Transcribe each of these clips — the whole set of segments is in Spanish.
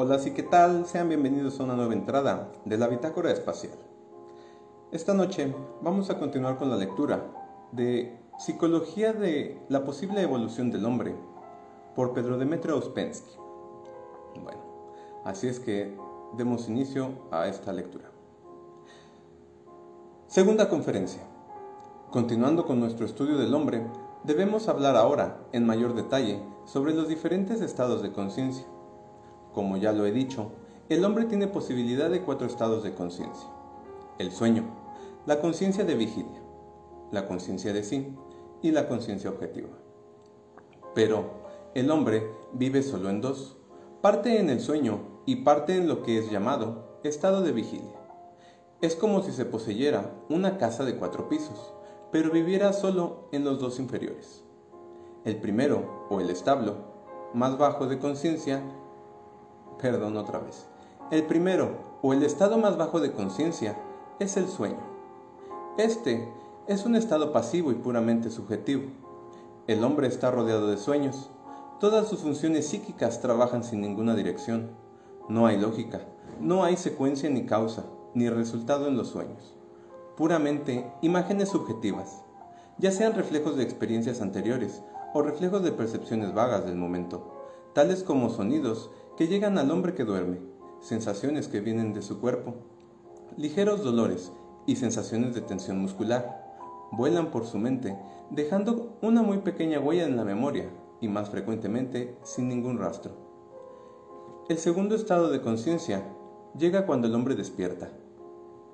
Hola, ¿sí qué tal? Sean bienvenidos a una nueva entrada de la Bitácora Espacial. Esta noche vamos a continuar con la lectura de Psicología de la posible evolución del hombre por Pedro Demetrio Uspensky. Bueno, así es que demos inicio a esta lectura. Segunda conferencia. Continuando con nuestro estudio del hombre, debemos hablar ahora, en mayor detalle, sobre los diferentes estados de conciencia como ya lo he dicho, el hombre tiene posibilidad de cuatro estados de conciencia. El sueño, la conciencia de vigilia, la conciencia de sí y la conciencia objetiva. Pero el hombre vive solo en dos, parte en el sueño y parte en lo que es llamado estado de vigilia. Es como si se poseyera una casa de cuatro pisos, pero viviera solo en los dos inferiores. El primero, o el establo, más bajo de conciencia, Perdón otra vez. El primero, o el estado más bajo de conciencia, es el sueño. Este es un estado pasivo y puramente subjetivo. El hombre está rodeado de sueños. Todas sus funciones psíquicas trabajan sin ninguna dirección. No hay lógica, no hay secuencia ni causa, ni resultado en los sueños. Puramente imágenes subjetivas, ya sean reflejos de experiencias anteriores o reflejos de percepciones vagas del momento, tales como sonidos que llegan al hombre que duerme, sensaciones que vienen de su cuerpo, ligeros dolores y sensaciones de tensión muscular. Vuelan por su mente, dejando una muy pequeña huella en la memoria y más frecuentemente sin ningún rastro. El segundo estado de conciencia llega cuando el hombre despierta.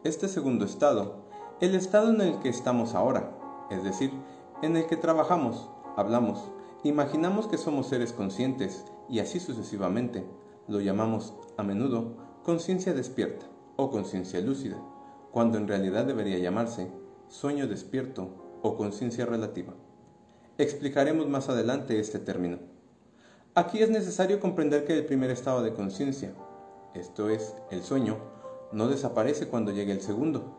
Este segundo estado, el estado en el que estamos ahora, es decir, en el que trabajamos, hablamos, imaginamos que somos seres conscientes y así sucesivamente. Lo llamamos a menudo conciencia despierta o conciencia lúcida, cuando en realidad debería llamarse sueño despierto o conciencia relativa. Explicaremos más adelante este término. Aquí es necesario comprender que el primer estado de conciencia, esto es, el sueño, no desaparece cuando llegue el segundo.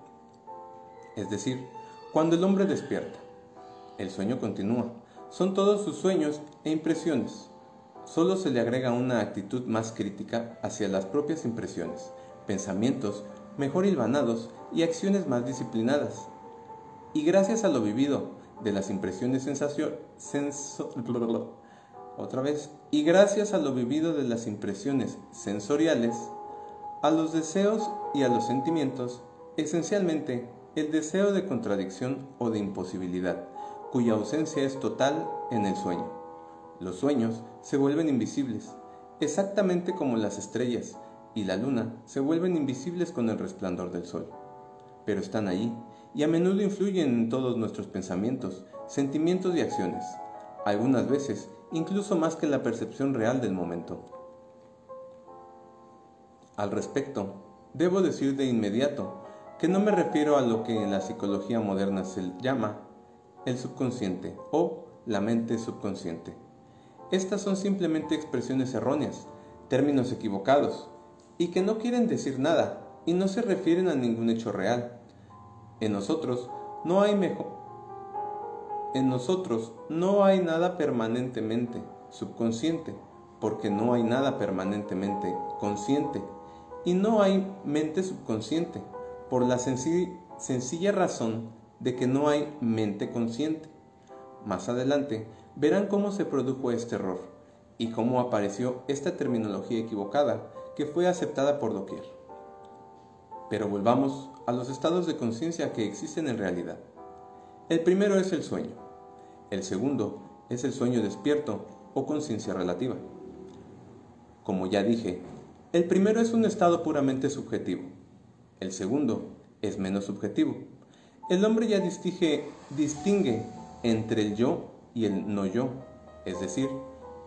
Es decir, cuando el hombre despierta. El sueño continúa. Son todos sus sueños e impresiones, solo se le agrega una actitud más crítica hacia las propias impresiones, pensamientos mejor hilvanados y acciones más disciplinadas. Y gracias a lo vivido de las impresiones sensación, otra vez, y gracias a lo vivido de las impresiones sensoriales, a los deseos y a los sentimientos, esencialmente el deseo de contradicción o de imposibilidad, cuya ausencia es total en el sueño. Los sueños se vuelven invisibles, exactamente como las estrellas y la luna se vuelven invisibles con el resplandor del sol. Pero están allí y a menudo influyen en todos nuestros pensamientos, sentimientos y acciones, algunas veces incluso más que la percepción real del momento. Al respecto, debo decir de inmediato que no me refiero a lo que en la psicología moderna se llama el subconsciente o la mente subconsciente. Estas son simplemente expresiones erróneas, términos equivocados, y que no quieren decir nada y no se refieren a ningún hecho real. En nosotros no hay mejor en nosotros no hay nada permanentemente subconsciente, porque no hay nada permanentemente consciente, y no hay mente subconsciente, por la sencilla razón de que no hay mente consciente. Más adelante verán cómo se produjo este error y cómo apareció esta terminología equivocada que fue aceptada por doquier. Pero volvamos a los estados de conciencia que existen en realidad. El primero es el sueño. El segundo es el sueño despierto o conciencia relativa. Como ya dije, el primero es un estado puramente subjetivo. El segundo es menos subjetivo. El hombre ya distingue, distingue entre el yo y el no yo, es decir,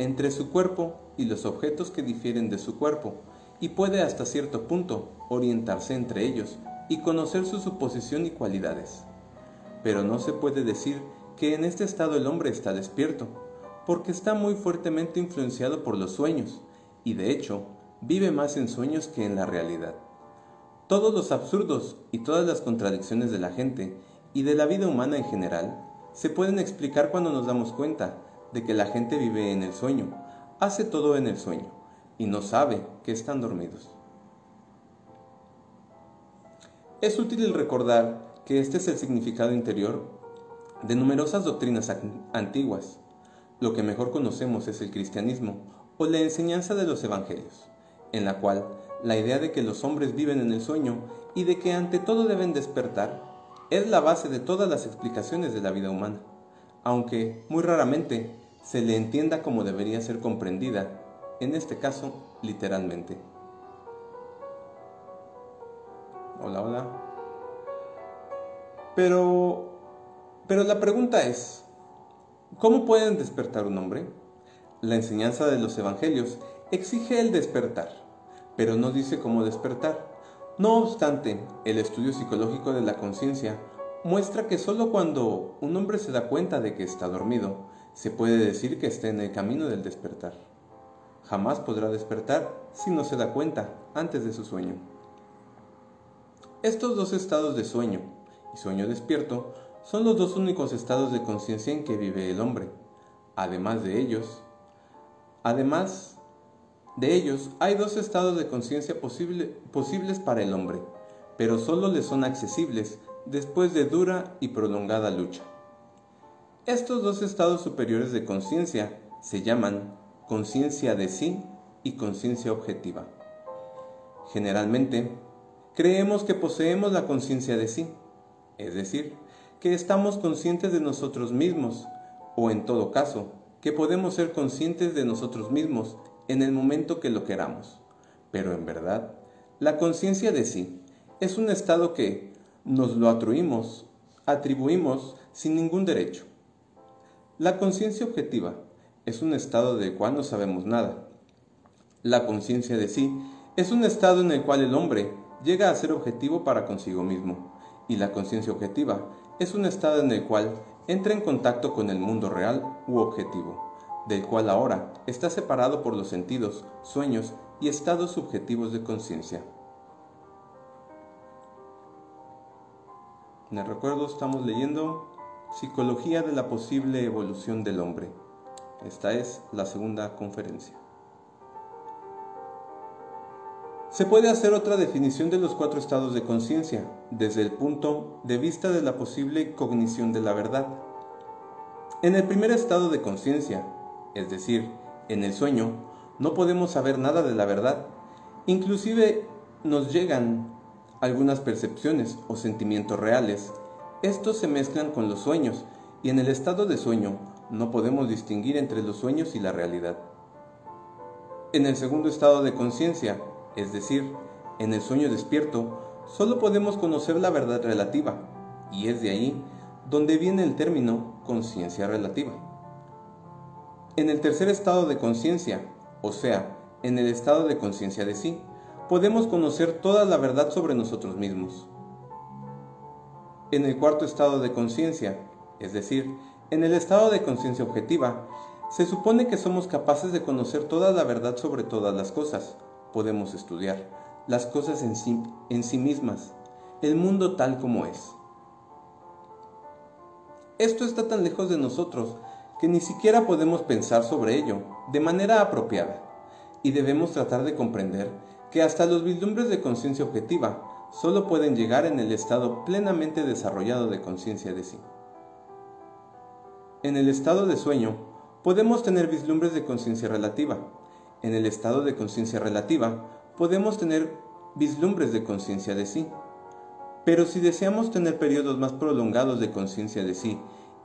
entre su cuerpo y los objetos que difieren de su cuerpo, y puede hasta cierto punto orientarse entre ellos y conocer su suposición y cualidades. Pero no se puede decir que en este estado el hombre está despierto, porque está muy fuertemente influenciado por los sueños, y de hecho, vive más en sueños que en la realidad. Todos los absurdos y todas las contradicciones de la gente y de la vida humana en general se pueden explicar cuando nos damos cuenta de que la gente vive en el sueño, hace todo en el sueño, y no sabe que están dormidos. Es útil recordar que este es el significado interior de numerosas doctrinas antiguas. Lo que mejor conocemos es el cristianismo o la enseñanza de los evangelios, en la cual la idea de que los hombres viven en el sueño y de que ante todo deben despertar es la base de todas las explicaciones de la vida humana, aunque muy raramente se le entienda como debería ser comprendida, en este caso literalmente. Hola, hola. Pero, pero la pregunta es, ¿cómo pueden despertar un hombre? La enseñanza de los evangelios exige el despertar, pero no dice cómo despertar. No obstante, el estudio psicológico de la conciencia muestra que solo cuando un hombre se da cuenta de que está dormido, se puede decir que está en el camino del despertar. Jamás podrá despertar si no se da cuenta antes de su sueño. Estos dos estados de sueño y sueño despierto son los dos únicos estados de conciencia en que vive el hombre. Además de ellos, además de ellos, hay dos estados de conciencia posibles para el hombre, pero solo le son accesibles después de dura y prolongada lucha. Estos dos estados superiores de conciencia se llaman conciencia de sí y conciencia objetiva. Generalmente, creemos que poseemos la conciencia de sí, es decir, que estamos conscientes de nosotros mismos, o en todo caso, que podemos ser conscientes de nosotros mismos en el momento que lo queramos. Pero en verdad, la conciencia de sí es un estado que nos lo atribuimos, atribuimos sin ningún derecho. La conciencia objetiva es un estado del cual no sabemos nada. La conciencia de sí es un estado en el cual el hombre llega a ser objetivo para consigo mismo, y la conciencia objetiva es un estado en el cual entra en contacto con el mundo real u objetivo, del cual ahora está separado por los sentidos, sueños y estados subjetivos de conciencia. En recuerdo estamos leyendo Psicología de la posible evolución del hombre. Esta es la segunda conferencia. Se puede hacer otra definición de los cuatro estados de conciencia desde el punto de vista de la posible cognición de la verdad. En el primer estado de conciencia, es decir, en el sueño, no podemos saber nada de la verdad. Inclusive nos llegan algunas percepciones o sentimientos reales. Estos se mezclan con los sueños y en el estado de sueño no podemos distinguir entre los sueños y la realidad. En el segundo estado de conciencia, es decir, en el sueño despierto, solo podemos conocer la verdad relativa, y es de ahí donde viene el término conciencia relativa. En el tercer estado de conciencia, o sea, en el estado de conciencia de sí, podemos conocer toda la verdad sobre nosotros mismos. En el cuarto estado de conciencia, es decir, en el estado de conciencia objetiva, se supone que somos capaces de conocer toda la verdad sobre todas las cosas. Podemos estudiar las cosas en sí, en sí mismas, el mundo tal como es. Esto está tan lejos de nosotros que ni siquiera podemos pensar sobre ello de manera apropiada y debemos tratar de comprender que hasta los vislumbres de conciencia objetiva solo pueden llegar en el estado plenamente desarrollado de conciencia de sí. En el estado de sueño, podemos tener vislumbres de conciencia relativa. En el estado de conciencia relativa, podemos tener vislumbres de conciencia de sí. Pero si deseamos tener periodos más prolongados de conciencia de sí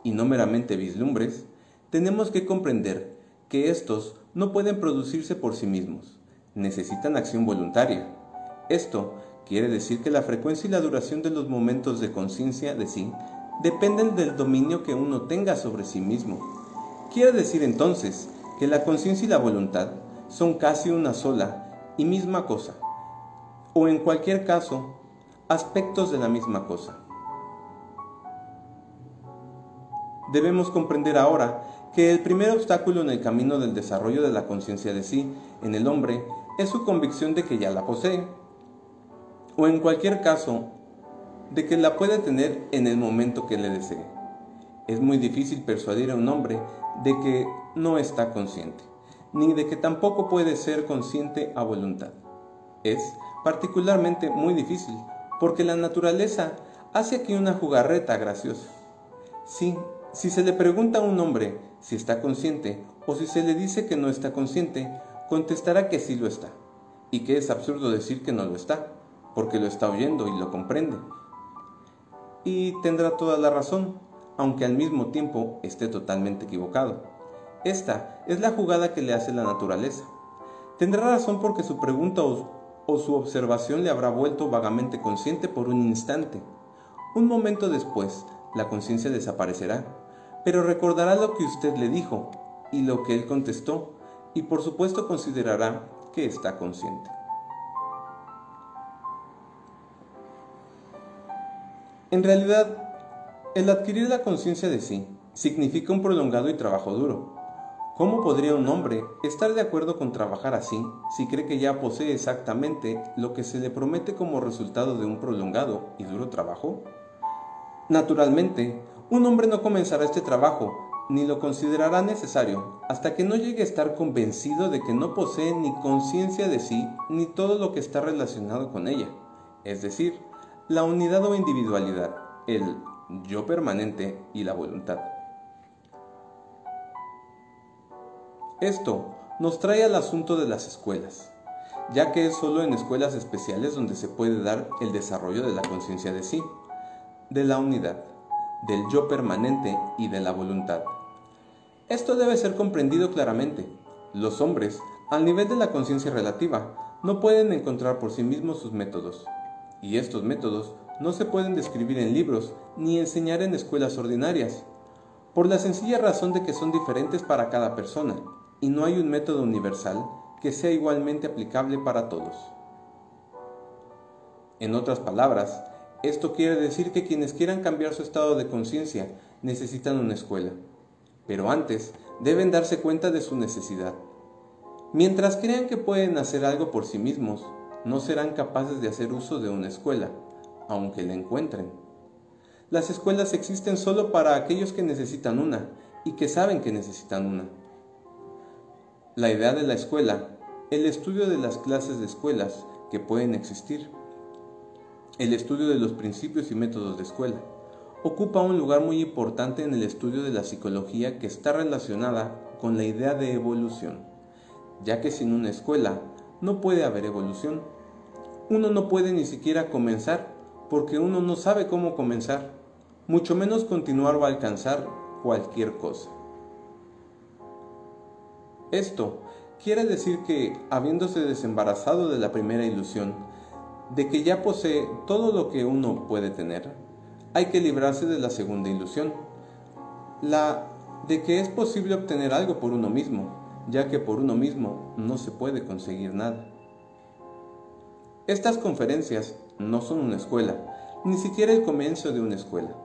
y no meramente vislumbres, tenemos que comprender que estos no pueden producirse por sí mismos, necesitan acción voluntaria. Esto quiere decir que la frecuencia y la duración de los momentos de conciencia de sí dependen del dominio que uno tenga sobre sí mismo. Quiere decir entonces que la conciencia y la voluntad son casi una sola y misma cosa, o en cualquier caso, aspectos de la misma cosa. Debemos comprender ahora que el primer obstáculo en el camino del desarrollo de la conciencia de sí en el hombre es su convicción de que ya la posee, o en cualquier caso, de que la puede tener en el momento que le desee. Es muy difícil persuadir a un hombre de que no está consciente. ni de que tampoco puede ser consciente a voluntad. Es particularmente muy difícil, porque la naturaleza hace aquí una jugarreta graciosa. Sí, si se le pregunta a un hombre si está consciente o si se le dice que no está consciente, contestará que sí lo está, y que es absurdo decir que no lo está, porque lo está oyendo y lo comprende. Y tendrá toda la razón, aunque al mismo tiempo esté totalmente equivocado. Esta es la jugada que le hace la naturaleza. Tendrá razón porque su pregunta o, su observación le habrá vuelto vagamente consciente por un instante. Un momento después, la conciencia desaparecerá, pero recordará lo que usted le dijo y lo que él contestó, y por supuesto considerará que está consciente. En realidad, el adquirir la conciencia de sí significa un prolongado y trabajo duro. ¿Cómo podría un hombre estar de acuerdo con trabajar así si cree que ya posee exactamente lo que se le promete como resultado de un prolongado y duro trabajo? Naturalmente, un hombre no comenzará este trabajo ni lo considerará necesario hasta que no llegue a estar convencido de que no posee ni conciencia de sí ni todo lo que está relacionado con ella, es decir, la unidad o individualidad, el yo permanente y la voluntad. Esto nos trae al asunto de las escuelas, ya que es solo en escuelas especiales donde se puede dar el desarrollo de la conciencia de sí, de la unidad, del yo permanente y de la voluntad. Esto debe ser comprendido claramente. Los hombres, al nivel de la conciencia relativa, no pueden encontrar por sí mismos sus métodos, y estos métodos no se pueden describir en libros ni enseñar en escuelas ordinarias, por la sencilla razón de que son diferentes para cada persona y no hay un método universal que sea igualmente aplicable para todos. En otras palabras, esto quiere decir que quienes quieran cambiar su estado de conciencia necesitan una escuela, pero antes deben darse cuenta de su necesidad. Mientras crean que pueden hacer algo por sí mismos, no serán capaces de hacer uso de una escuela, aunque la encuentren. Las escuelas existen solo para aquellos que necesitan una y que saben que necesitan una. La idea de la escuela, el estudio de las clases de escuelas que pueden existir, el estudio de los principios y métodos de escuela, ocupa un lugar muy importante en el estudio de la psicología que está relacionada con la idea de evolución, ya que sin una escuela no puede haber evolución. Uno no puede ni siquiera comenzar porque uno no sabe cómo comenzar, mucho menos continuar o alcanzar cualquier cosa. Esto quiere decir que, habiéndose desembarazado de la primera ilusión, de que ya posee todo lo que uno puede tener, hay que librarse de la segunda ilusión, la de que es posible obtener algo por uno mismo, ya que por uno mismo no se puede conseguir nada. Estas conferencias no son una escuela, ni siquiera el comienzo de una escuela.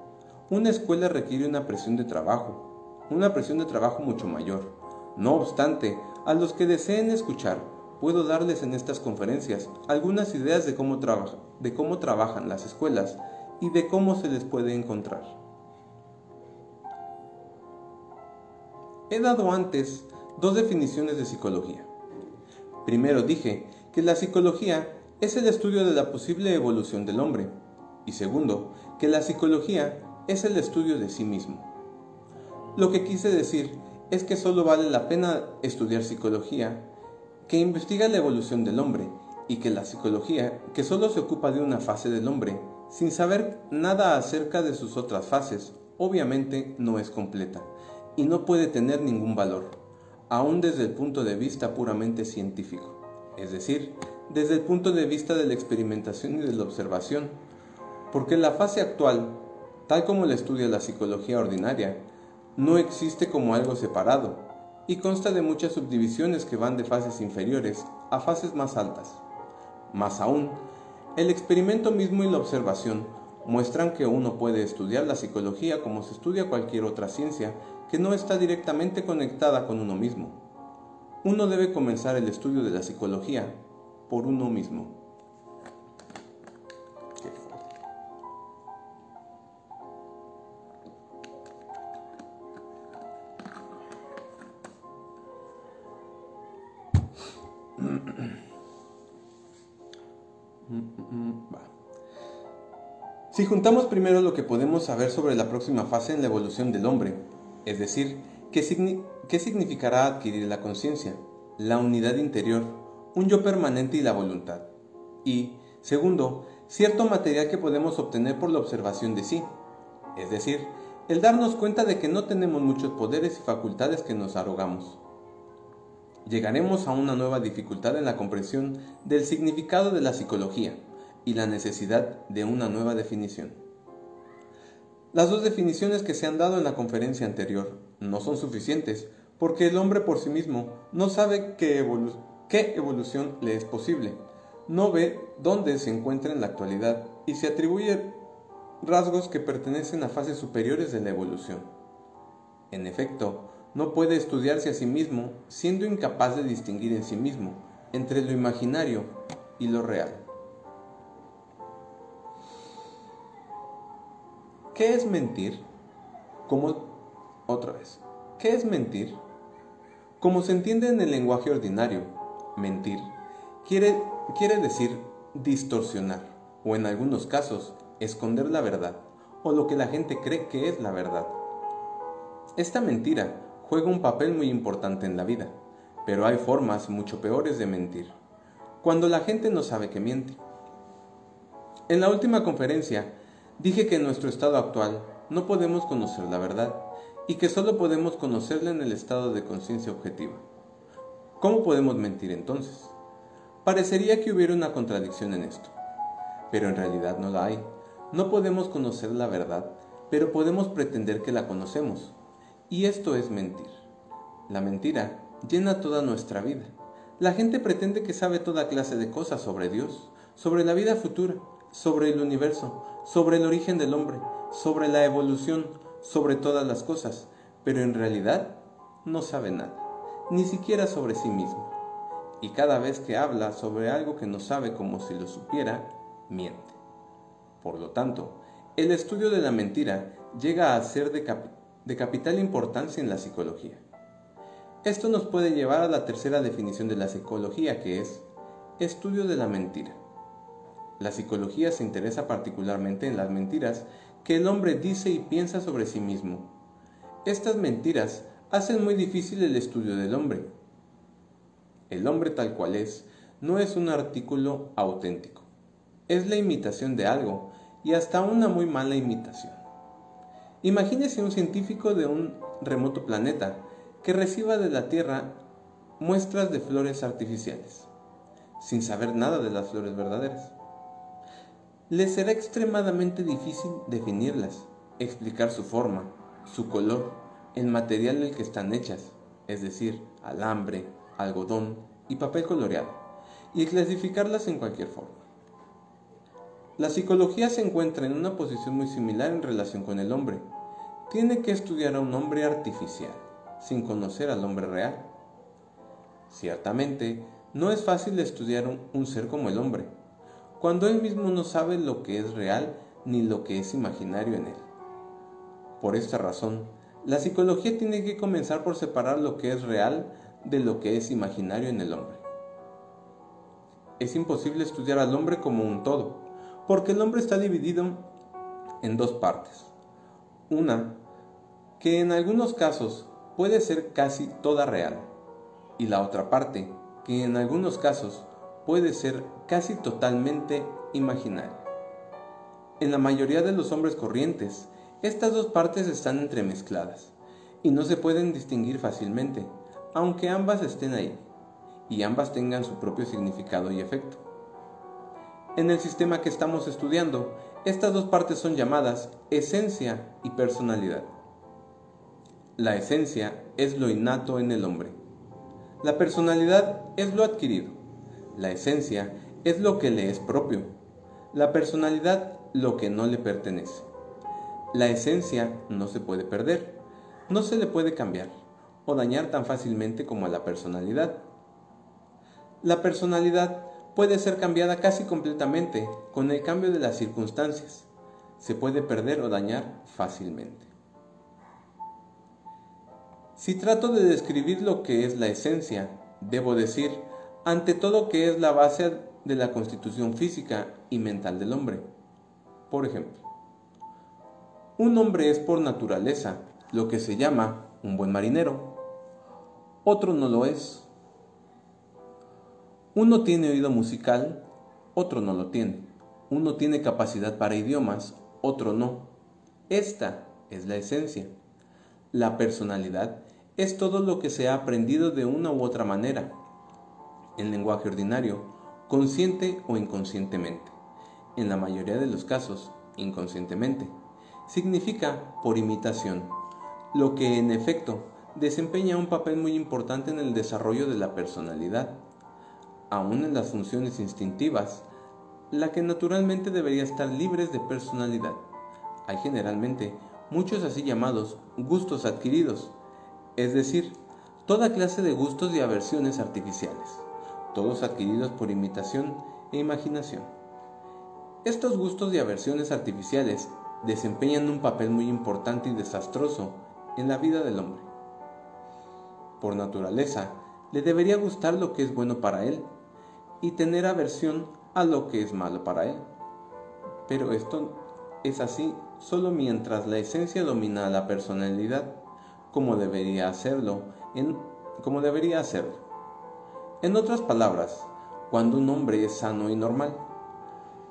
Una escuela requiere una presión de trabajo, una presión de trabajo mucho mayor. No obstante, a los que deseen escuchar, puedo darles en estas conferencias algunas ideas de cómo, de cómo trabajan las escuelas y de cómo se les puede encontrar. He dado antes dos definiciones de psicología. Primero dije que la psicología es el estudio de la posible evolución del hombre. Y segundo, que la psicología es el estudio de sí mismo. Lo que quise decir es que solo vale la pena estudiar psicología que investiga la evolución del hombre y que la psicología que solo se ocupa de una fase del hombre sin saber nada acerca de sus otras fases, obviamente no es completa y no puede tener ningún valor, aún desde el punto de vista puramente científico, es decir, desde el punto de vista de la experimentación y de la observación, porque la fase actual, tal como la estudia la psicología ordinaria, no existe como algo separado y consta de muchas subdivisiones que van de fases inferiores a fases más altas. Más aún, el experimento mismo y la observación muestran que uno puede estudiar la psicología como se estudia cualquier otra ciencia que no está directamente conectada con uno mismo. Uno debe comenzar el estudio de la psicología por uno mismo. Si juntamos primero lo que podemos saber sobre la próxima fase en la evolución del hombre, es decir, qué, significará adquirir la conciencia, la unidad interior, un yo permanente y la voluntad, y, segundo, cierto material que podemos obtener por la observación de sí, es decir, el darnos cuenta de que no tenemos muchos poderes y facultades que nos arrogamos. Llegaremos a una nueva dificultad en la comprensión del significado de la psicología y la necesidad de una nueva definición. Las dos definiciones que se han dado en la conferencia anterior no son suficientes porque el hombre por sí mismo no sabe qué, qué evolución le es posible, no ve dónde se encuentra en la actualidad y se atribuye rasgos que pertenecen a fases superiores de la evolución. En efecto, no puede estudiarse a sí mismo siendo incapaz de distinguir en sí mismo entre lo imaginario y lo real. ¿Qué es mentir? Como otra vez, ¿qué es mentir? Como se entiende en el lenguaje ordinario, mentir quiere, quiere decir distorsionar o en algunos casos esconder la verdad o lo que la gente cree que es la verdad. Esta mentira juega un papel muy importante en la vida, pero hay formas mucho peores de mentir, cuando la gente no sabe que miente. En la última conferencia dije que en nuestro estado actual no podemos conocer la verdad y que solo podemos conocerla en el estado de conciencia objetiva. ¿Cómo podemos mentir entonces? Parecería que hubiera una contradicción en esto, pero en realidad no la hay. No podemos conocer la verdad, pero podemos pretender que la conocemos. Y esto es mentir. La mentira llena toda nuestra vida. La gente pretende que sabe toda clase de cosas sobre Dios, sobre la vida futura, sobre el universo, sobre el origen del hombre, sobre la evolución, sobre todas las cosas, pero en realidad no sabe nada, ni siquiera sobre sí mismo. Y cada vez que habla sobre algo que no sabe como si lo supiera, miente. Por lo tanto, el estudio de la mentira llega a ser de, capital importancia en la psicología. Esto nos puede llevar a la tercera definición de la psicología, que es estudio de la mentira. La psicología se interesa particularmente en las mentiras que el hombre dice y piensa sobre sí mismo. Estas mentiras hacen muy difícil el estudio del hombre. El hombre tal cual es no es un artículo auténtico es la imitación de algo y hasta una muy mala imitación. Imagínese un científico de un remoto planeta que reciba de la Tierra muestras de flores artificiales, sin saber nada de las flores verdaderas. Le será extremadamente difícil definirlas, explicar su forma, su color, el material del que están hechas, es decir, alambre, algodón y papel coloreado, y clasificarlas en cualquier forma. La psicología se encuentra en una posición muy similar en relación con el hombre. Tiene que estudiar a un hombre artificial, sin conocer al hombre real. Ciertamente, no es fácil estudiar un, ser como el hombre, cuando él mismo no sabe lo que es real ni lo que es imaginario en él. Por esta razón, la psicología tiene que comenzar por separar lo que es real de lo que es imaginario en el hombre. Es imposible estudiar al hombre como un todo, porque el hombre está dividido en dos partes. Una, que en algunos casos puede ser casi toda real, y la otra parte, que en algunos casos puede ser casi totalmente imaginaria. En la mayoría de los hombres corrientes, estas dos partes están entremezcladas y no se pueden distinguir fácilmente, aunque ambas estén ahí y ambas tengan su propio significado y efecto. En el sistema que estamos estudiando, estas dos partes son llamadas esencia y personalidad. La esencia es lo innato en el hombre. La personalidad es lo adquirido. La esencia es lo que le es propio. La personalidad lo que no le pertenece. La esencia no se puede perder, no se le puede cambiar o dañar tan fácilmente como a la personalidad. La personalidad puede ser cambiada casi completamente con el cambio de las circunstancias. Se puede perder o dañar fácilmente. Si trato de describir lo que es la esencia, debo decir, ante todo que es la base de la constitución física y mental del hombre. Por ejemplo, un hombre es por naturaleza lo que se llama un buen marinero, otro no lo es. Uno tiene oído musical, otro no lo tiene. Uno tiene capacidad para idiomas, otro no. Esta es la esencia. La personalidad es todo lo que se ha aprendido de una u otra manera, en lenguaje ordinario, consciente o inconscientemente. En la mayoría de los casos, inconscientemente. Significa por imitación, lo que en efecto desempeña un papel muy importante en el desarrollo de la personalidad, aún en las funciones instintivas, la que naturalmente debería estar libres de personalidad. Hay generalmente muchos así llamados gustos adquiridos, es decir, toda clase de gustos y aversiones artificiales, todos adquiridos por imitación e imaginación. Estos gustos y aversiones artificiales desempeñan un papel muy importante y desastroso en la vida del hombre. Por naturaleza, le debería gustar lo que es bueno para él y tener aversión a lo que es malo para él. Pero esto es así solo mientras la esencia domina a la personalidad, como debería hacerlo, como debería hacerlo. En otras palabras, cuando un hombre es sano y normal,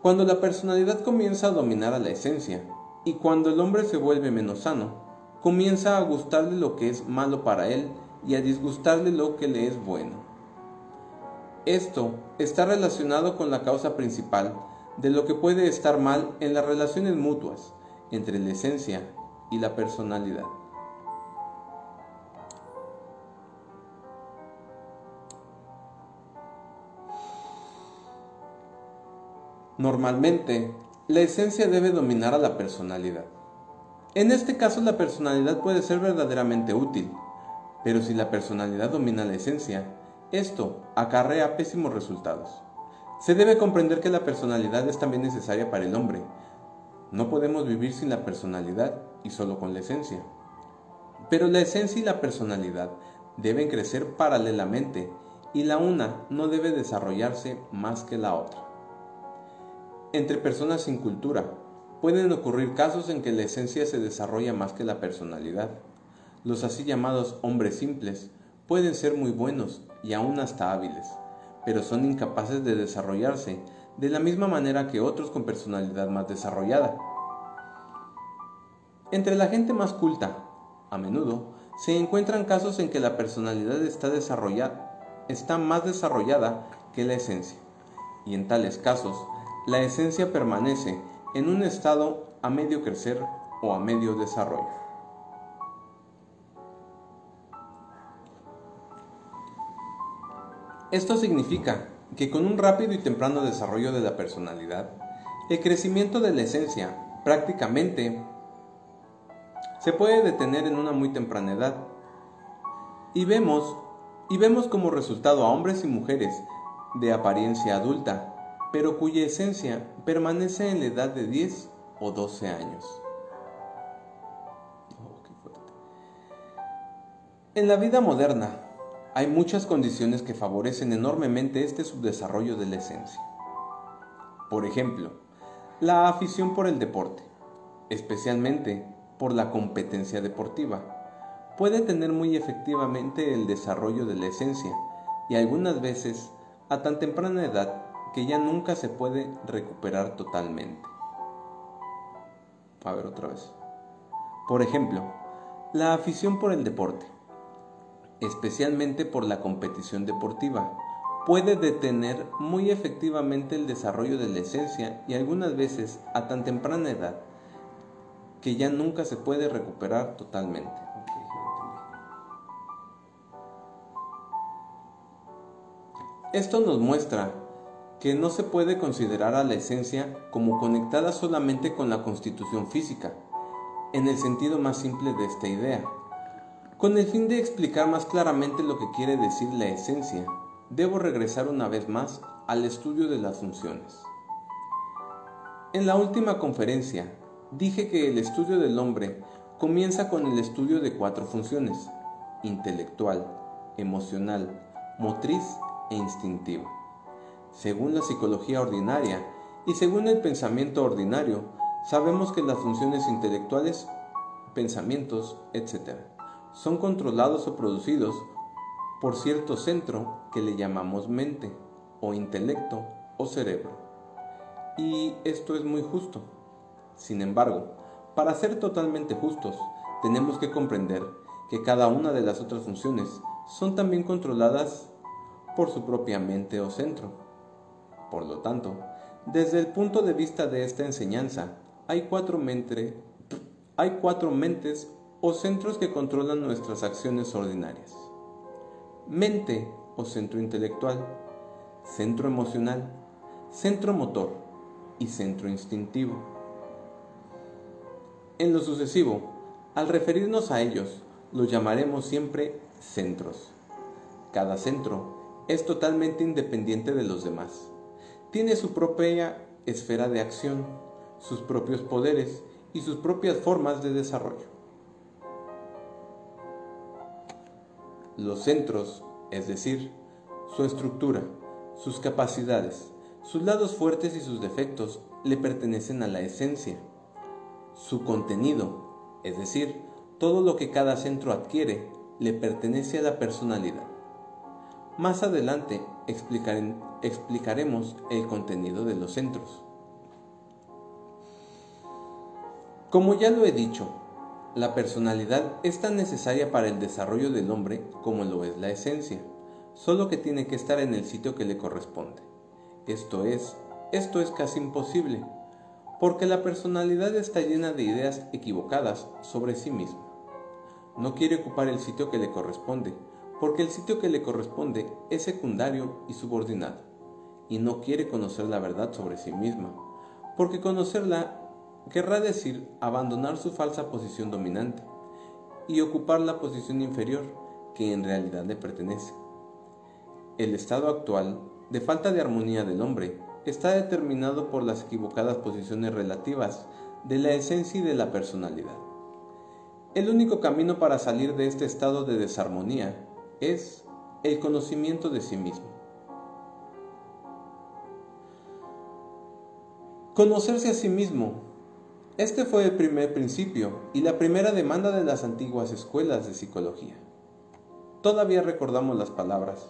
cuando la personalidad comienza a dominar a la esencia y cuando el hombre se vuelve menos sano, comienza a gustarle lo que es malo para él y a disgustarle lo que le es bueno. Esto está relacionado con la causa principal de lo que puede estar mal en las relaciones mutuas entre la esencia y la personalidad. Normalmente, la esencia debe dominar a la personalidad. En este caso, la personalidad puede ser verdaderamente útil, pero si la personalidad domina la esencia, esto acarrea pésimos resultados. Se debe comprender que la personalidad es también necesaria para el hombre. No podemos vivir sin la personalidad y solo con la esencia. Pero la esencia y la personalidad deben crecer paralelamente y la una no debe desarrollarse más que la otra. Entre personas sin cultura pueden ocurrir casos en que la esencia se desarrolla más que la personalidad. Los así llamados hombres simples pueden ser muy buenos y aún hasta hábiles, pero son incapaces de desarrollarse de la misma manera que otros con personalidad más desarrollada. Entre la gente más culta, a menudo, se encuentran casos en que la personalidad está, desarrollada, está más desarrollada que la esencia, y en tales casos, la esencia permanece en un estado a medio crecer o a medio desarrollo. Esto significa que con un rápido y temprano desarrollo de la personalidad, el crecimiento de la esencia prácticamente se puede detener en una muy temprana edad. Y vemos, y vemos como resultado a hombres y mujeres de apariencia adulta, pero cuya esencia permanece en la edad de 10 o 12 años. Oh, en la vida moderna, hay muchas condiciones que favorecen enormemente este subdesarrollo de la esencia. Por ejemplo, la afición por el deporte, especialmente por la competencia deportiva, puede tener muy efectivamente el desarrollo de la esencia y algunas veces a tan temprana edad que ya nunca se puede recuperar totalmente. A ver otra vez. Por ejemplo, la afición por el deporte especialmente por la competición deportiva. Puede detener muy efectivamente el desarrollo de la esencia y algunas veces a tan temprana edad que ya nunca se puede recuperar totalmente. Esto nos muestra que no se puede considerar a la esencia como conectada solamente con la constitución física, en el sentido más simple de esta idea con el fin de explicar más claramente lo que quiere decir la esencia, debo regresar una vez más al estudio de las funciones. En la última conferencia dije que el estudio del hombre comienza con el estudio de cuatro funciones, intelectual, emocional, motriz e instintivo. Según la psicología ordinaria y según el pensamiento ordinario, sabemos que las funciones intelectuales, pensamientos, etc., son controlados o producidos por cierto centro que le llamamos mente o intelecto o cerebro. Y esto es muy justo. Sin embargo, para ser totalmente justos, tenemos que comprender que cada una de las otras funciones son también controladas por su propia mente o centro. Por lo tanto, desde el punto de vista de esta enseñanza, hay cuatro, mentes o centros que controlan nuestras acciones ordinarias. Mente o centro intelectual, centro emocional, centro motor y centro instintivo. En lo sucesivo, al referirnos a ellos, los llamaremos siempre centros. Cada centro es totalmente independiente de los demás. Tiene su propia esfera de acción, sus propios poderes y sus propias formas de desarrollo. Los centros, es decir, su estructura, sus capacidades, sus lados fuertes y sus defectos le pertenecen a la esencia. Su contenido, es decir, todo lo que cada centro adquiere, le pertenece a la personalidad. Más adelante explicaremos el contenido de los centros. Como ya lo he dicho, la personalidad es tan necesaria para el desarrollo del hombre como lo es la esencia, solo que tiene que estar en el sitio que le corresponde. Esto es, esto es casi imposible, porque la personalidad está llena de ideas equivocadas sobre sí misma. No quiere ocupar el sitio que le corresponde, porque el sitio que le corresponde es secundario y subordinado, y no quiere conocer la verdad sobre sí misma, porque conocerla querrá decir abandonar su falsa posición dominante y ocupar la posición inferior que en realidad le pertenece. El estado actual de falta de armonía del hombre está determinado por las equivocadas posiciones relativas de la esencia y de la personalidad. El único camino para salir de este estado de desarmonía es el conocimiento de sí mismo. Conocerse a sí mismo este fue el primer principio y la primera demanda de las antiguas escuelas de psicología. Todavía recordamos las palabras,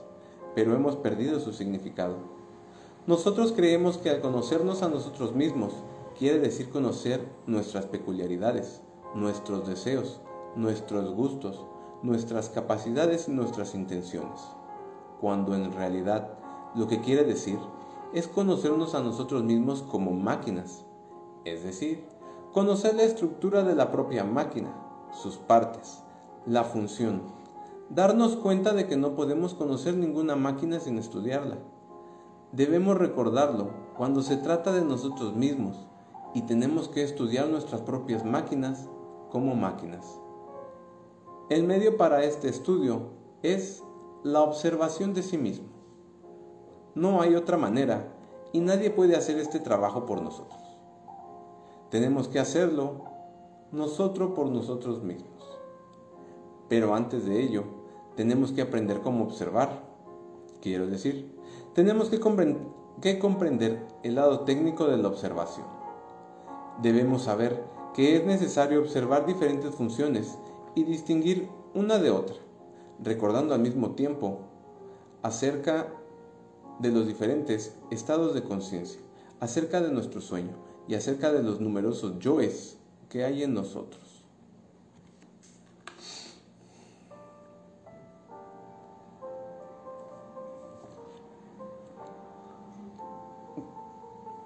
pero hemos perdido su significado. Nosotros creemos que al conocernos a nosotros mismos quiere decir conocer nuestras peculiaridades, nuestros deseos, nuestros gustos, nuestras capacidades y nuestras intenciones, cuando en realidad lo que quiere decir es conocernos a nosotros mismos como máquinas, es decir, Conocer la estructura de la propia máquina, sus partes, la función. Darnos cuenta de que no podemos conocer ninguna máquina sin estudiarla. Debemos recordarlo cuando se trata de nosotros mismos y tenemos que estudiar nuestras propias máquinas como máquinas. El medio para este estudio es la observación de sí mismo. No hay otra manera y nadie puede hacer este trabajo por nosotros. Tenemos que hacerlo nosotros por nosotros mismos. Pero antes de ello, tenemos que aprender cómo observar. Quiero decir, tenemos que, que comprender el lado técnico de la observación. Debemos saber que es necesario observar diferentes funciones y distinguir una de otra, recordando al mismo tiempo acerca de los diferentes estados de conciencia, acerca de nuestro sueño, y acerca de los numerosos yoes que hay en nosotros.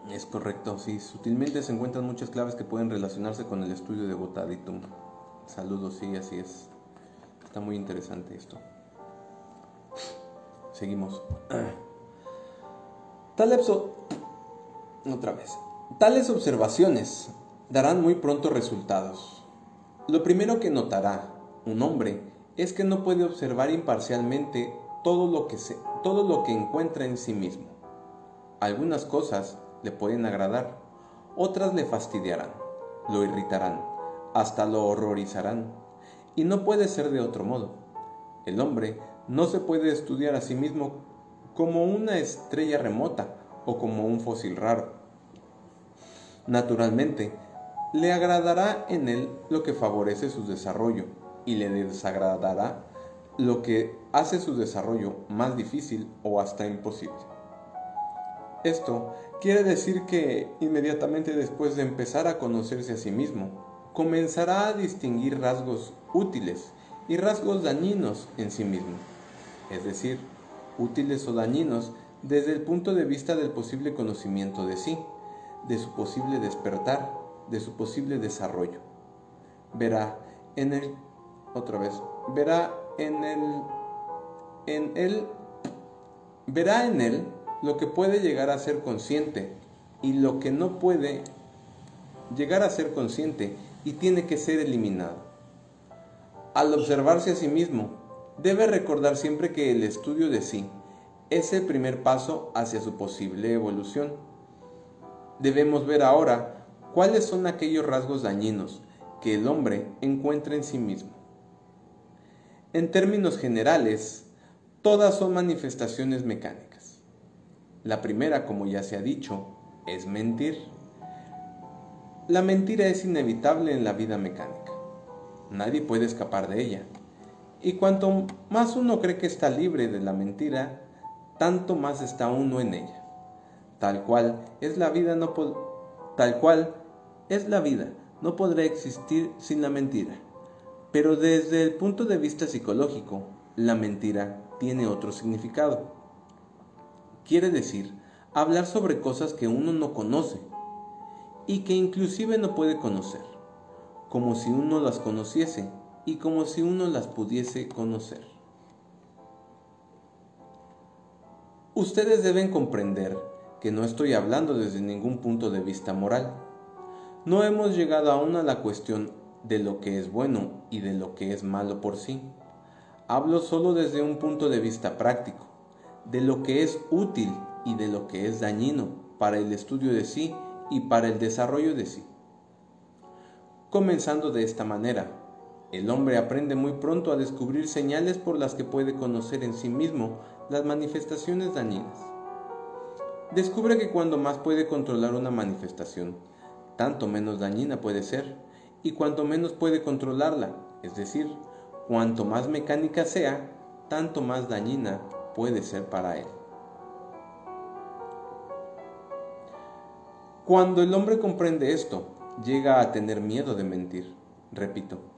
Es correcto, sí, sutilmente se encuentran muchas claves que pueden relacionarse con el estudio de Botaditum. Saludos, sí, así es. Está muy interesante esto. Seguimos. Talepso. Otra vez. Tales observaciones darán muy pronto resultados. Lo primero que notará un hombre es que no puede observar imparcialmente todo lo que, todo lo que encuentra en sí mismo. Algunas cosas le pueden agradar, otras le fastidiarán, lo irritarán, hasta lo horrorizarán, y no puede ser de otro modo. El hombre no se puede estudiar a sí mismo como una estrella remota o como un fósil raro. Naturalmente, le agradará en él lo que favorece su desarrollo y le desagradará lo que hace su desarrollo más difícil o hasta imposible. Esto quiere decir que inmediatamente después de empezar a conocerse a sí mismo, comenzará a distinguir rasgos útiles y rasgos dañinos en sí mismo, es decir, útiles o dañinos desde el punto de vista del posible conocimiento de sí, de su posible despertar, de su posible desarrollo. Verá en él, otra vez, verá en él, en él, verá en él lo que puede llegar a ser consciente y lo que no puede llegar a ser consciente y tiene que ser eliminado. Al observarse a sí mismo, debe recordar siempre que el estudio de sí es el primer paso hacia su posible evolución. Debemos ver ahora cuáles son aquellos rasgos dañinos que el hombre encuentra en sí mismo. En términos generales, todas son manifestaciones mecánicas. La primera, como ya se ha dicho, es mentir. La mentira es inevitable en la vida mecánica. Nadie puede escapar de ella. Y cuanto más uno cree que está libre de la mentira, tanto más está uno en ella. Tal cual es la vida no tal cual es la vida, no podrá existir sin la mentira. Pero desde el punto de vista psicológico, la mentira tiene otro significado. Quiere decir, hablar sobre cosas que uno no conoce y que inclusive no puede conocer, como si uno las conociese y como si uno las pudiese conocer. Ustedes deben comprender que no estoy hablando desde ningún punto de vista moral. No hemos llegado aún a la cuestión de lo que es bueno y de lo que es malo por sí. Hablo solo desde un punto de vista práctico, de lo que es útil y de lo que es dañino para el estudio de sí y para el desarrollo de sí. Comenzando de esta manera, el hombre aprende muy pronto a descubrir señales por las que puede conocer en sí mismo las manifestaciones dañinas. Descubre que cuando más puede controlar una manifestación, tanto menos dañina puede ser y cuanto menos puede controlarla, es decir, cuanto más mecánica sea, tanto más dañina puede ser para él. Cuando el hombre comprende esto, llega a tener miedo de mentir, repito,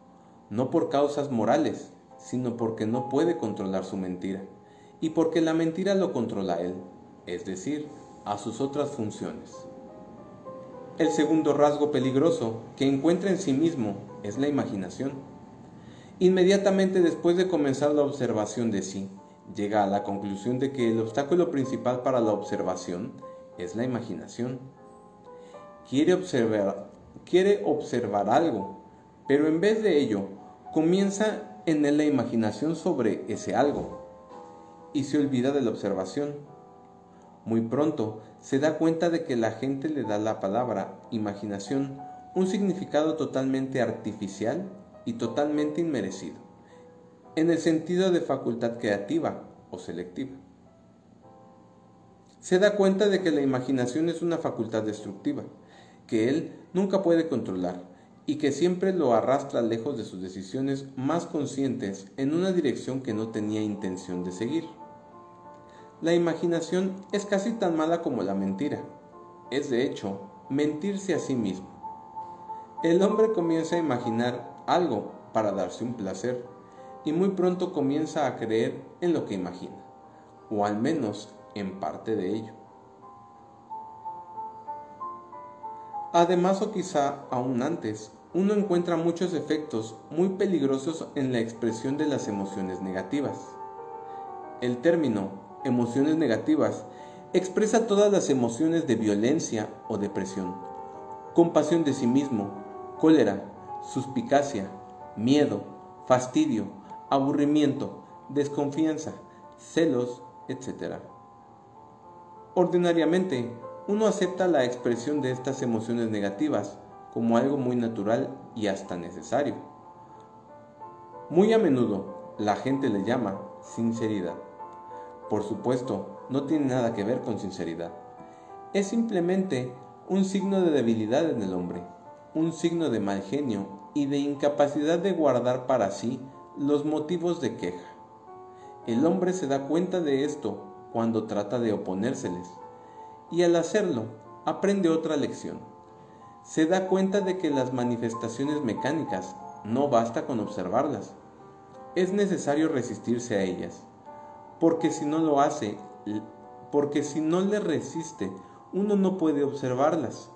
no por causas morales, sino porque no puede controlar su mentira, y porque la mentira lo controla a él, es decir, a sus otras funciones. El segundo rasgo peligroso que encuentra en sí mismo es la imaginación. Inmediatamente después de comenzar la observación de sí, llega a la conclusión de que el obstáculo principal para la observación es la imaginación. Quiere observar, quiere observar algo, pero en vez de ello, comienza en él la imaginación sobre ese algo y se olvida de la observación. Muy pronto se da cuenta de que la gente le da la palabra imaginación un significado totalmente artificial y totalmente inmerecido, en el sentido de facultad creativa o selectiva. Se da cuenta de que la imaginación es una facultad destructiva, que él nunca puede controlar y que siempre lo arrastra lejos de sus decisiones más conscientes en una dirección que no tenía intención de seguir. La imaginación es casi tan mala como la mentira. Es de hecho mentirse a sí mismo. El hombre comienza a imaginar algo para darse un placer y muy pronto comienza a creer en lo que imagina, o al menos en parte de ello. Además o quizá aún antes, uno encuentra muchos efectos muy peligrosos en la expresión de las emociones negativas. El término emociones negativas, expresa todas las emociones de violencia o depresión, compasión de sí mismo, cólera, suspicacia, miedo, fastidio, aburrimiento, desconfianza, celos, etc. Ordinariamente, uno acepta la expresión de estas emociones negativas como algo muy natural y hasta necesario. Muy a menudo la gente le llama sinceridad. Por supuesto, no tiene nada que ver con sinceridad. Es simplemente un signo de debilidad en el hombre, un signo de mal genio y de incapacidad de guardar para sí los motivos de queja. El hombre se da cuenta de esto cuando trata de oponérseles, y al hacerlo aprende otra lección. Se da cuenta de que las manifestaciones mecánicas no basta con observarlas, es necesario resistirse a ellas, porque si no lo hace, porque si no le resiste, uno no puede observarlas.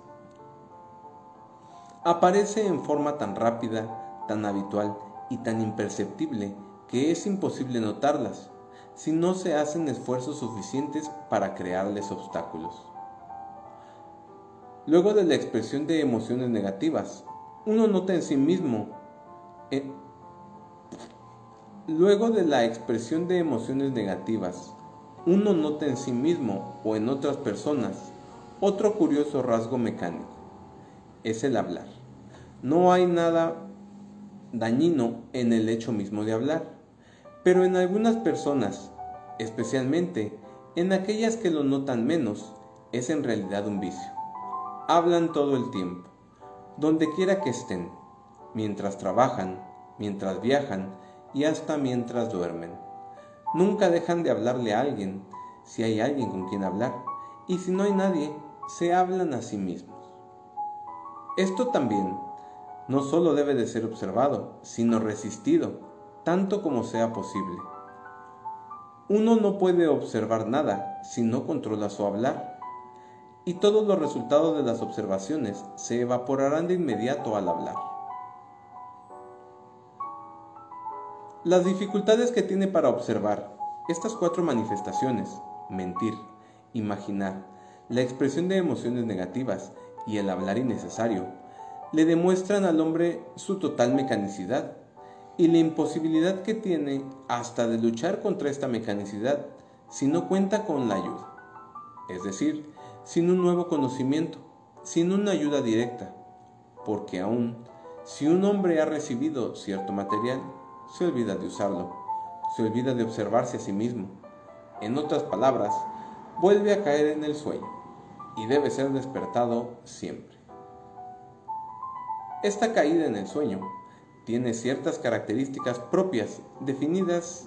Aparece en forma tan rápida, tan habitual y tan imperceptible que es imposible notarlas si no se hacen esfuerzos suficientes para crearles obstáculos. Luego de la expresión de emociones negativas, uno nota en sí mismo, eh, luego de la expresión de emociones negativas, uno nota en sí mismo o en otras personas otro curioso rasgo mecánico, es el hablar. No hay nada dañino en el hecho mismo de hablar, pero en algunas personas, especialmente en aquellas que lo notan menos, es en realidad un vicio. Hablan todo el tiempo, donde quiera que estén, mientras trabajan, mientras viajan y hasta mientras duermen. Nunca dejan de hablarle a alguien, si hay alguien con quien hablar, y si no hay nadie, se hablan a sí mismos. Esto también no solo debe de ser observado, sino resistido, tanto como sea posible. Uno no puede observar nada si no controla su hablar, y todos los resultados de las observaciones se evaporarán de inmediato al hablar. Las dificultades que tiene para observar estas cuatro manifestaciones, mentir, imaginar, la expresión de emociones negativas y el hablar innecesario le demuestran al hombre su total mecanicidad y la imposibilidad que tiene hasta de luchar contra esta mecanicidad si no cuenta con la ayuda, es decir, sin un nuevo conocimiento, sin una ayuda directa, porque aún si un hombre ha recibido cierto material, se olvida de usarlo, se olvida de observarse a sí mismo. En otras palabras, vuelve a caer en el sueño y debe ser despertado siempre. Esta caída en el sueño tiene ciertas características propias, definidas,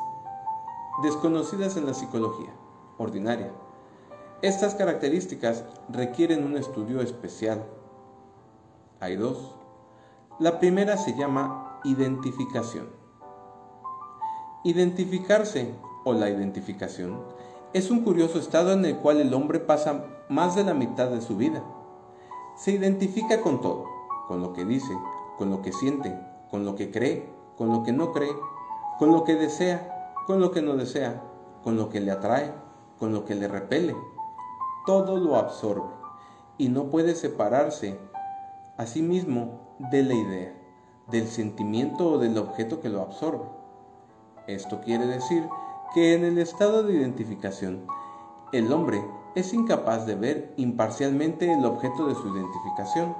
desconocidas en la psicología ordinaria. Estas características requieren un estudio especial. Hay dos. La primera se llama identificación. Identificarse o la identificación es un curioso estado en el cual el hombre pasa más de la mitad de su vida. Se identifica con todo, con lo que dice, con lo que siente, con lo que cree, con lo que no cree, con lo que desea, con lo que no desea, con lo que le atrae, con lo que le repele. Todo lo absorbe y no puede separarse a sí mismo de la idea, del sentimiento o del objeto que lo absorbe. Esto quiere decir que en el estado de identificación el hombre es incapaz de ver imparcialmente el objeto de su identificación,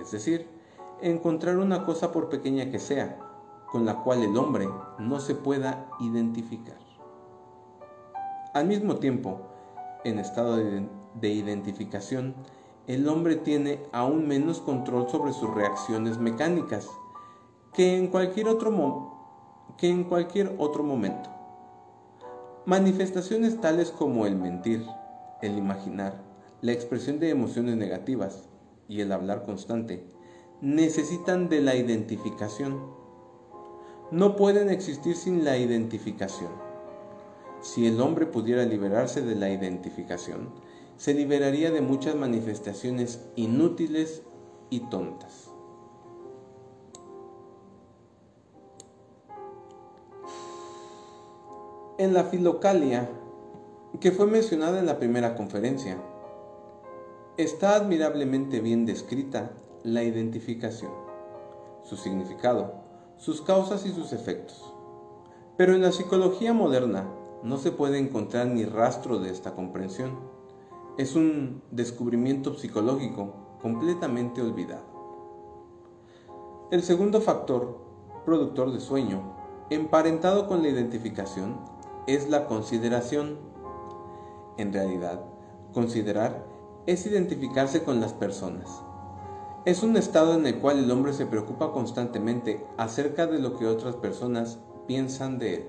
es decir, encontrar una cosa por pequeña que sea, con la cual el hombre no se pueda identificar. Al mismo tiempo, en estado de, identificación, el hombre tiene aún menos control sobre sus reacciones mecánicas que en cualquier otro, que en cualquier otro momento. Manifestaciones tales como el mentir, el imaginar, la expresión de emociones negativas y el hablar constante necesitan de la identificación. No pueden existir sin la identificación. Si el hombre pudiera liberarse de la identificación, se liberaría de muchas manifestaciones inútiles y tontas. en la filocalia, que fue mencionada en la primera conferencia, está admirablemente bien descrita la identificación, su significado, sus causas y sus efectos. Pero en la psicología moderna no se puede encontrar ni rastro de esta comprensión. Es un descubrimiento psicológico completamente olvidado. El segundo factor, productor de sueño, emparentado con la identificación, es la consideración. En realidad, considerar es identificarse con las personas. Es un estado en el cual el hombre se preocupa constantemente acerca de lo que otras personas piensan de él,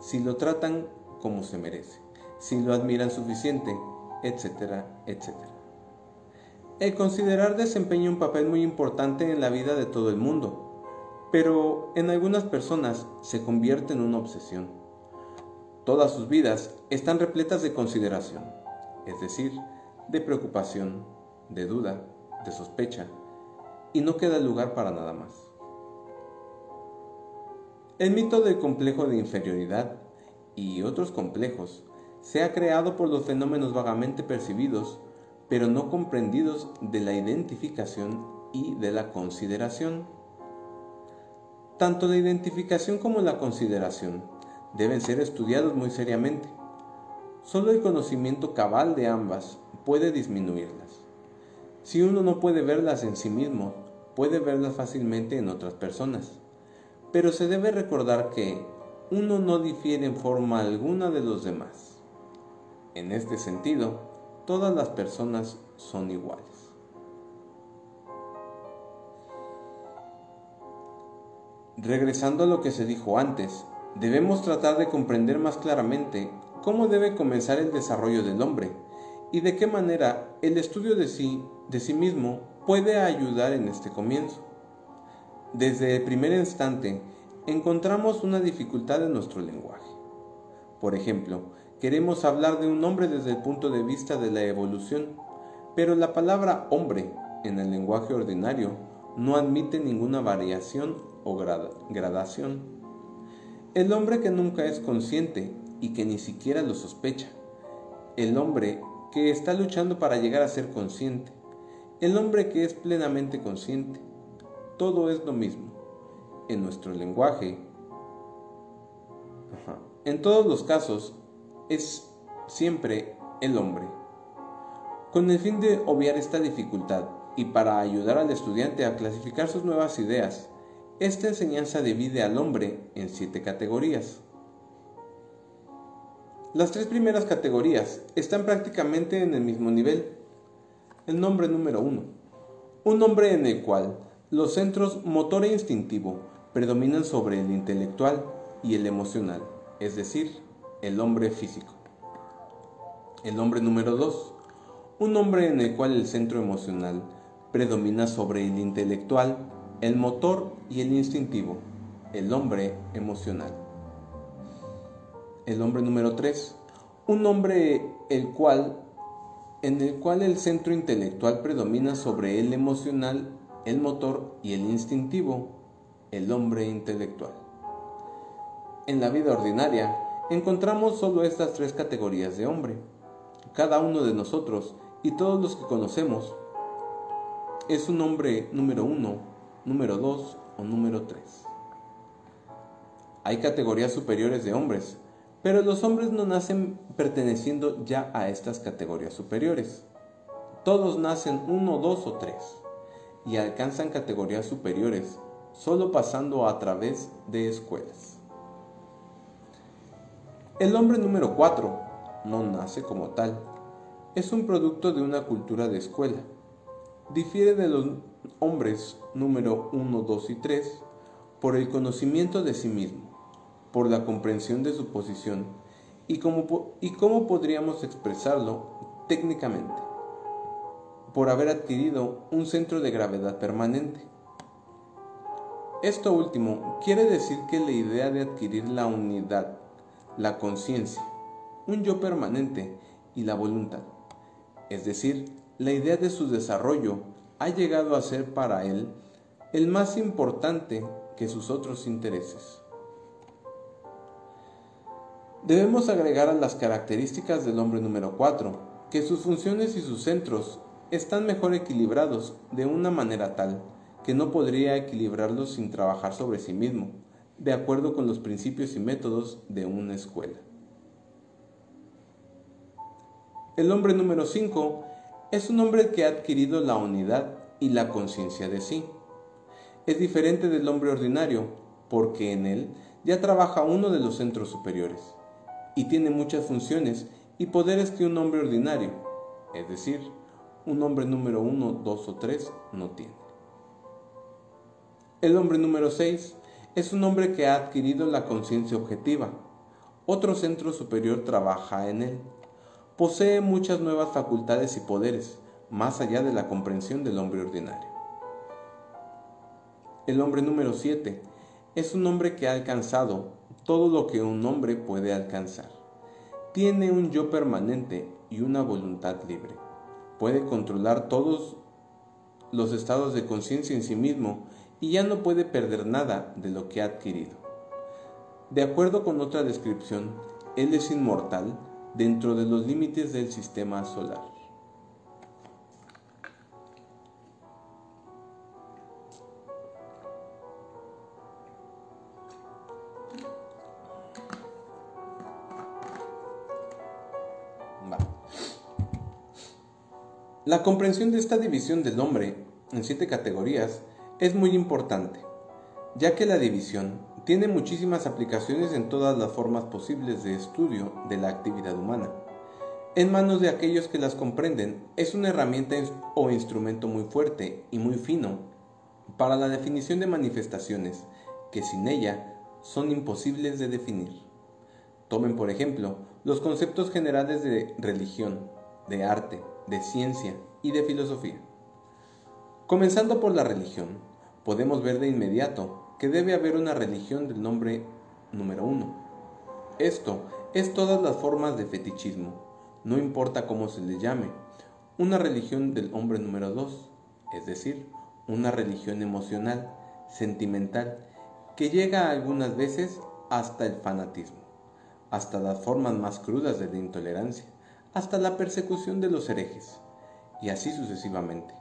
si lo tratan como se merece, si lo admiran suficiente, etcétera, etcétera. El considerar desempeña un papel muy importante en la vida de todo el mundo, pero en algunas personas se convierte en una obsesión. Todas sus vidas están repletas de consideración, es decir, de preocupación, de duda, de sospecha, y no queda lugar para nada más. El mito del complejo de inferioridad y otros complejos se ha creado por los fenómenos vagamente percibidos pero no comprendidos de la identificación y de la consideración. Tanto la identificación como la consideración deben ser estudiados muy seriamente. Solo el conocimiento cabal de ambas puede disminuirlas. Si uno no puede verlas en sí mismo, puede verlas fácilmente en otras personas. Pero se debe recordar que uno no difiere en forma alguna de los demás. En este sentido, todas las personas son iguales. Regresando a lo que se dijo antes, debemos tratar de comprender más claramente cómo debe comenzar el desarrollo del hombre y de qué manera el estudio de sí, de sí mismo, puede ayudar en este comienzo. Desde el primer instante, encontramos una dificultad en nuestro lenguaje. Por ejemplo, Queremos hablar de un hombre desde el punto de vista de la evolución, pero la palabra hombre en el lenguaje ordinario no admite ninguna variación o gradación. El hombre que nunca es consciente y que ni siquiera lo sospecha. El hombre que está luchando para llegar a ser consciente. El hombre que es plenamente consciente. Todo es lo mismo. En nuestro lenguaje. En todos los casos, es siempre el hombre. Con el fin de obviar esta dificultad y para ayudar al estudiante a clasificar sus nuevas ideas, esta enseñanza divide al hombre en siete categorías. Las tres primeras categorías están prácticamente en el mismo nivel. El nombre número uno. Un nombre en el cual los centros motor e instintivo predominan sobre el intelectual y el emocional, es decir, el hombre físico. El hombre número 2. Un hombre en el cual el centro emocional predomina sobre el intelectual, el motor y el instintivo. El hombre emocional. El hombre número 3. Un hombre el cual en el cual el centro intelectual predomina sobre el emocional, el motor y el instintivo, el hombre intelectual. En la vida ordinaria, encontramos solo estas tres categorías de hombre. Cada uno de nosotros y todos los que conocemos es un hombre número uno, número dos o número tres. Hay categorías superiores de hombres, pero los hombres no nacen perteneciendo ya a estas categorías superiores. Todos nacen uno, dos o tres y alcanzan categorías superiores solo pasando a través de escuelas. El hombre número 4 no nace como tal. Es un producto de una cultura de escuela. Difiere de los hombres número 1, 2 y 3 por el conocimiento de sí mismo, por la comprensión de su posición y cómo, y cómo podríamos expresarlo técnicamente, por haber adquirido un centro de gravedad permanente. Esto último quiere decir que la idea de adquirir la unidad la conciencia, un yo permanente y la voluntad. Es decir, la idea de su desarrollo ha llegado a ser para él el más importante que sus otros intereses. Debemos agregar a las características del hombre número 4 que sus funciones y sus centros están mejor equilibrados de una manera tal que no podría equilibrarlos sin trabajar sobre sí mismo, de acuerdo con los principios y métodos de una escuela. El hombre número 5 es un hombre que ha adquirido la unidad y la conciencia de sí. Es diferente del hombre ordinario porque en él ya trabaja uno de los centros superiores y tiene muchas funciones y poderes que un hombre ordinario, es decir, un hombre número 1, 2 o 3, no tiene. El hombre número 6 es un hombre que ha adquirido la conciencia objetiva. Otro centro superior trabaja en él. Posee muchas nuevas facultades y poderes, más allá de la comprensión del hombre ordinario. El hombre número 7 es un hombre que ha alcanzado todo lo que un hombre puede alcanzar. Tiene un yo permanente y una voluntad libre. Puede controlar todos los estados de conciencia en sí mismo y ya no puede perder nada de lo que ha adquirido. De acuerdo con otra descripción, él es inmortal dentro de los límites del sistema solar. La comprensión de esta división del hombre en siete categorías es muy importante, ya que la división tiene muchísimas aplicaciones en todas las formas posibles de estudio de la actividad humana. En manos de aquellos que las comprenden es una herramienta o instrumento muy fuerte y muy fino para la definición de manifestaciones que sin ella son imposibles de definir. Tomen por ejemplo los conceptos generales de religión, de arte, de ciencia y de filosofía. Comenzando por la religión, podemos ver de inmediato que debe haber una religión del nombre número uno. Esto es todas las formas de fetichismo, no importa cómo se le llame. Una religión del hombre número dos, es decir, una religión emocional, sentimental, que llega algunas veces hasta el fanatismo, hasta las formas más crudas de la intolerancia, hasta la persecución de los herejes, y así sucesivamente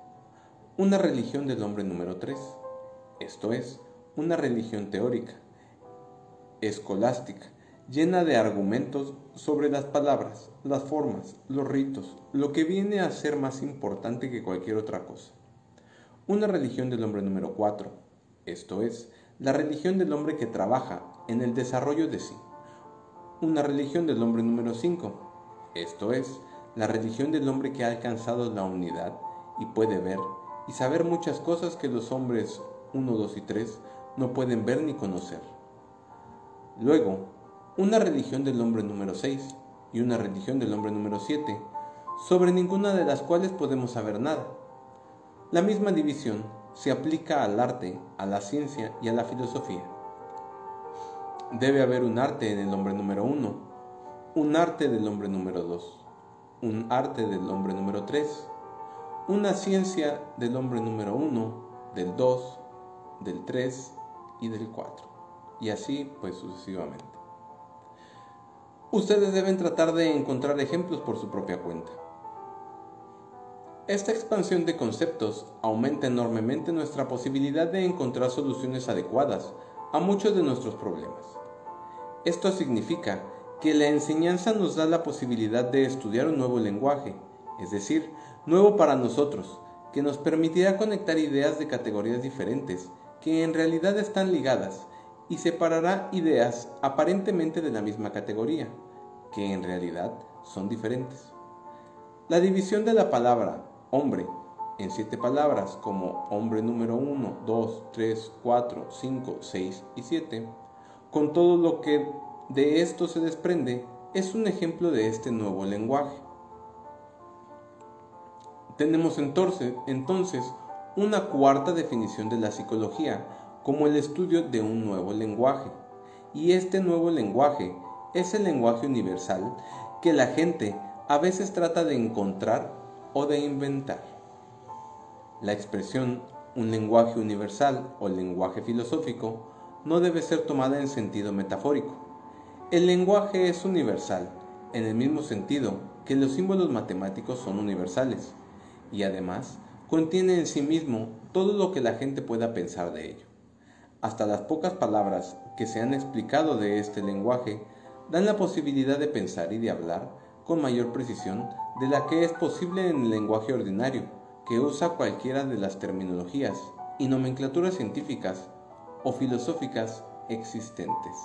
una religión del hombre número 3, esto es, una religión teórica, escolástica, llena de argumentos sobre las palabras, las formas, los ritos, lo que viene a ser más importante que cualquier otra cosa. Una religión del hombre número 4, esto es, la religión del hombre que trabaja en el desarrollo de sí. Una religión del hombre número 5, esto es, la religión del hombre que ha alcanzado la unidad y puede ver y saber muchas cosas que los hombres 1, 2 y 3 no pueden ver ni conocer. Luego, una religión del hombre número 6 y una religión del hombre número 7, sobre ninguna de las cuales podemos saber nada. La misma división se aplica al arte, a la ciencia y a la filosofía. Debe haber un arte en el hombre número 1, un arte del hombre número 2, un arte del hombre número 3, una ciencia del hombre número uno, del 2, del 3 y del 4. Y así pues sucesivamente. Ustedes deben tratar de encontrar ejemplos por su propia cuenta. Esta expansión de conceptos aumenta enormemente nuestra posibilidad de encontrar soluciones adecuadas a muchos de nuestros problemas. Esto significa que la enseñanza nos da la posibilidad de estudiar un nuevo lenguaje, es decir, nuevo para nosotros, que nos permitirá conectar ideas de categorías diferentes, que en realidad están ligadas, y separará ideas aparentemente de la misma categoría, que en realidad son diferentes. La división de la palabra hombre en siete palabras como hombre número 1, 2, 3, 4, 5, 6 y 7, con todo lo que de esto se desprende, es un ejemplo de este nuevo lenguaje. Tenemos entonces, una cuarta definición de la psicología como el estudio de un nuevo lenguaje. Y este nuevo lenguaje es el lenguaje universal que la gente a veces trata de encontrar o de inventar. La expresión un lenguaje universal o lenguaje filosófico no debe ser tomada en sentido metafórico. El lenguaje es universal en el mismo sentido que los símbolos matemáticos son universales y además contiene en sí mismo todo lo que la gente pueda pensar de ello. Hasta las pocas palabras que se han explicado de este lenguaje dan la posibilidad de pensar y de hablar con mayor precisión de la que es posible en el lenguaje ordinario, que usa cualquiera de las terminologías y nomenclaturas científicas o filosóficas existentes.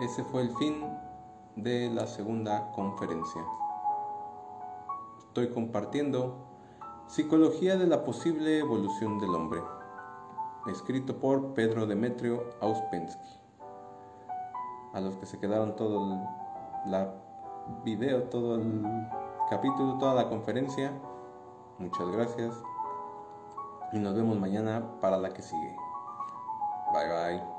Ese fue el fin de la segunda conferencia. Estoy compartiendo Psicología de la posible evolución del hombre, escrito por Pedro Demetrio Auspensky. A los que se quedaron todo el video, todo el capítulo, toda la conferencia, muchas gracias y nos vemos mañana para la que sigue. Bye bye.